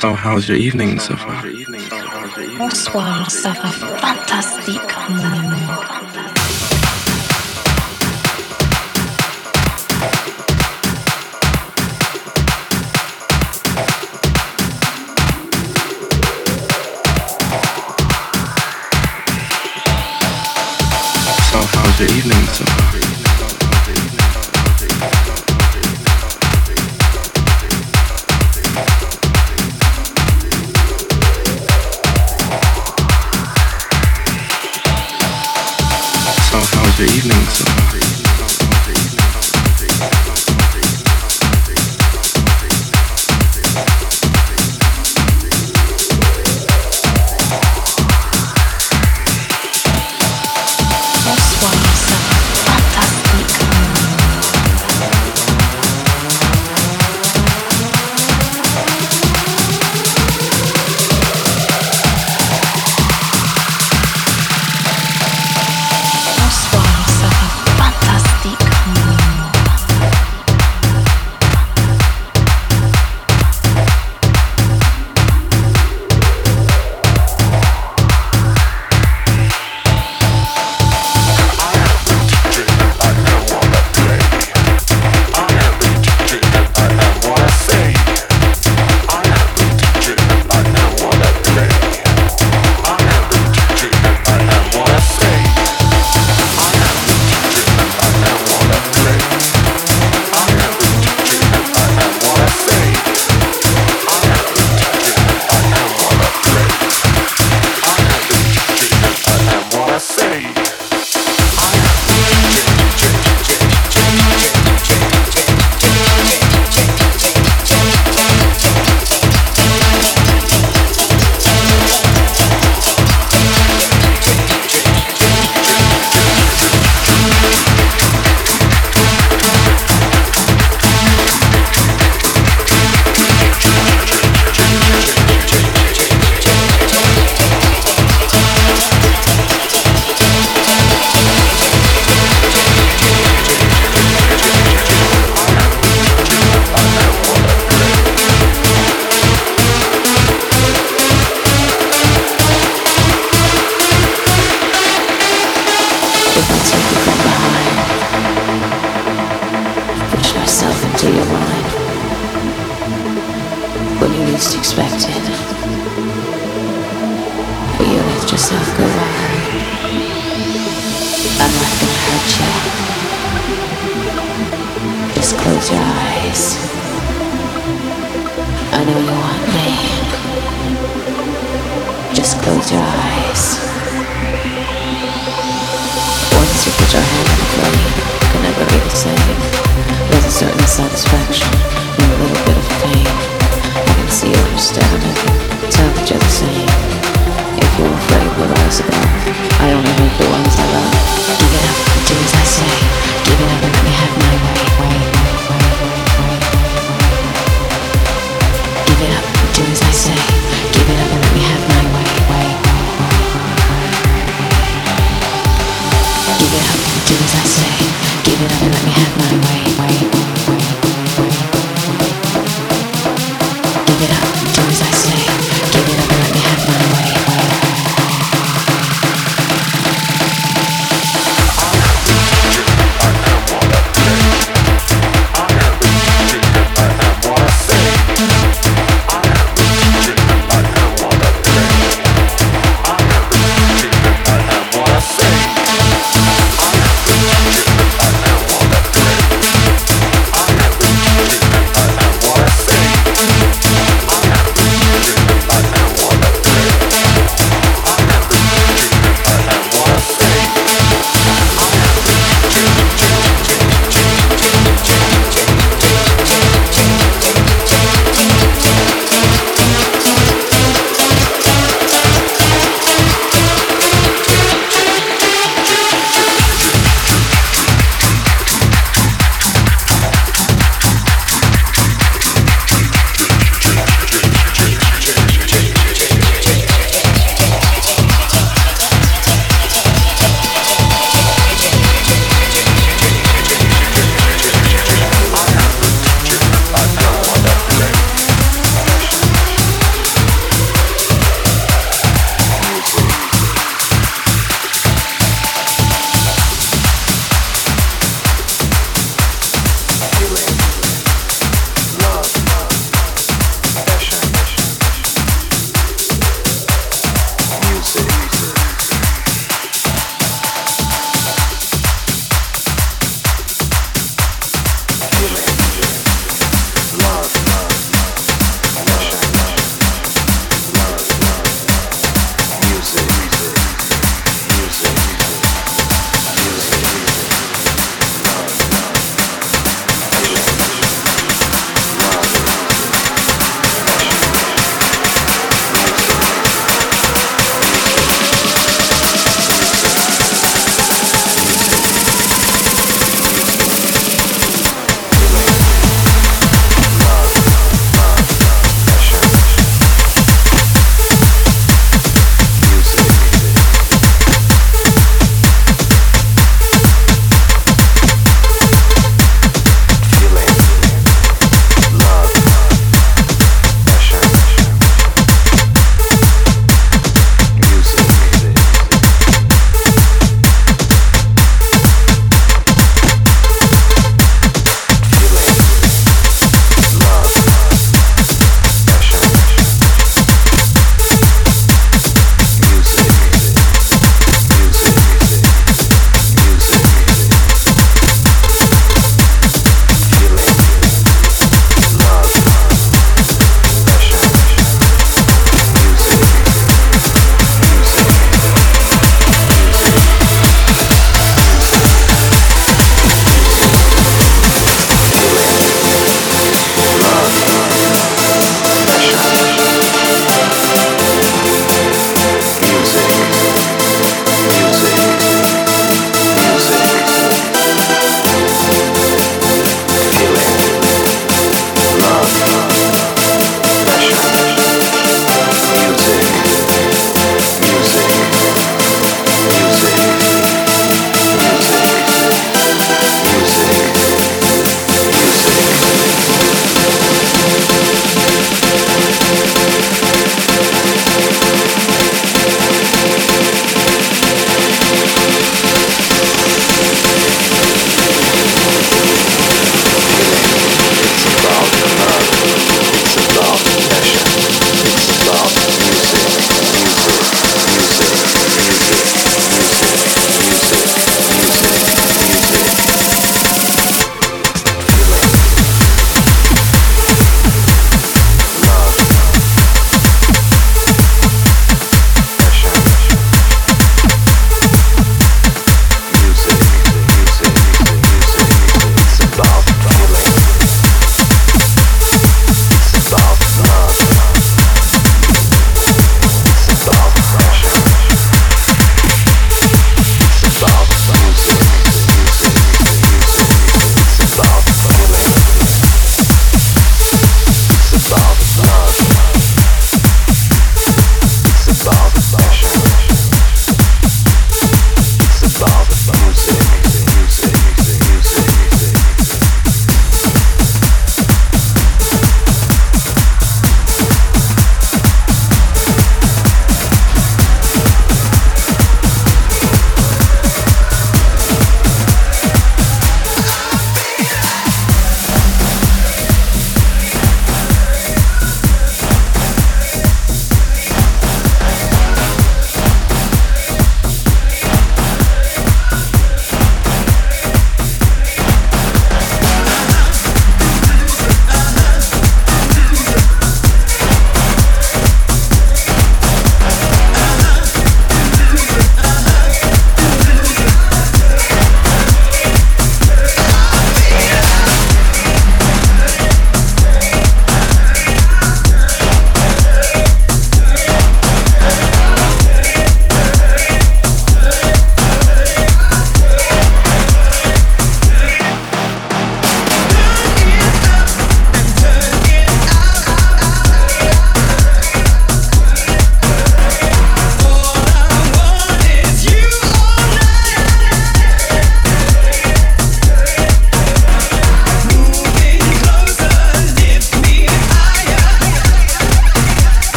So how's your evening so far? Bonsoir, ça va fantastique, So how's your evening so far? feelings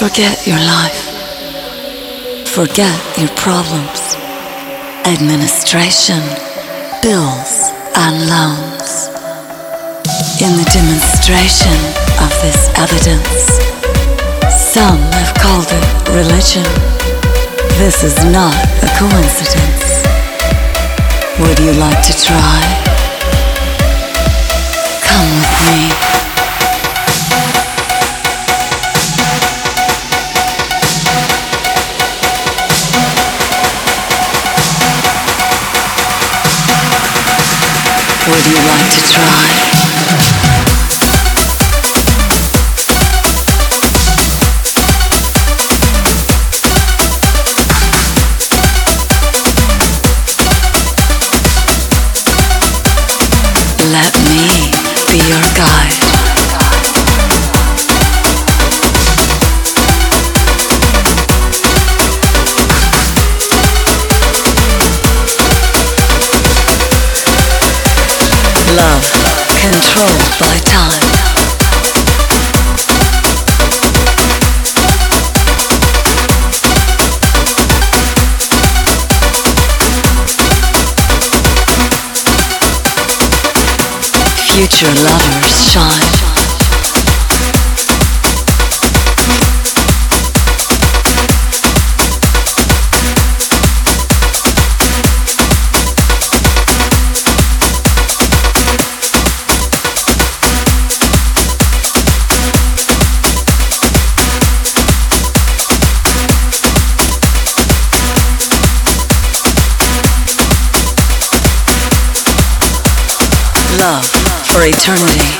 forget your life. Forget your problems. Administration, bills, and loans. In the demonstration of this evidence, some have called it religion. This is not a coincidence. Would you like to try? Come with me. Would you like to try? Future lovers shine. For eternity.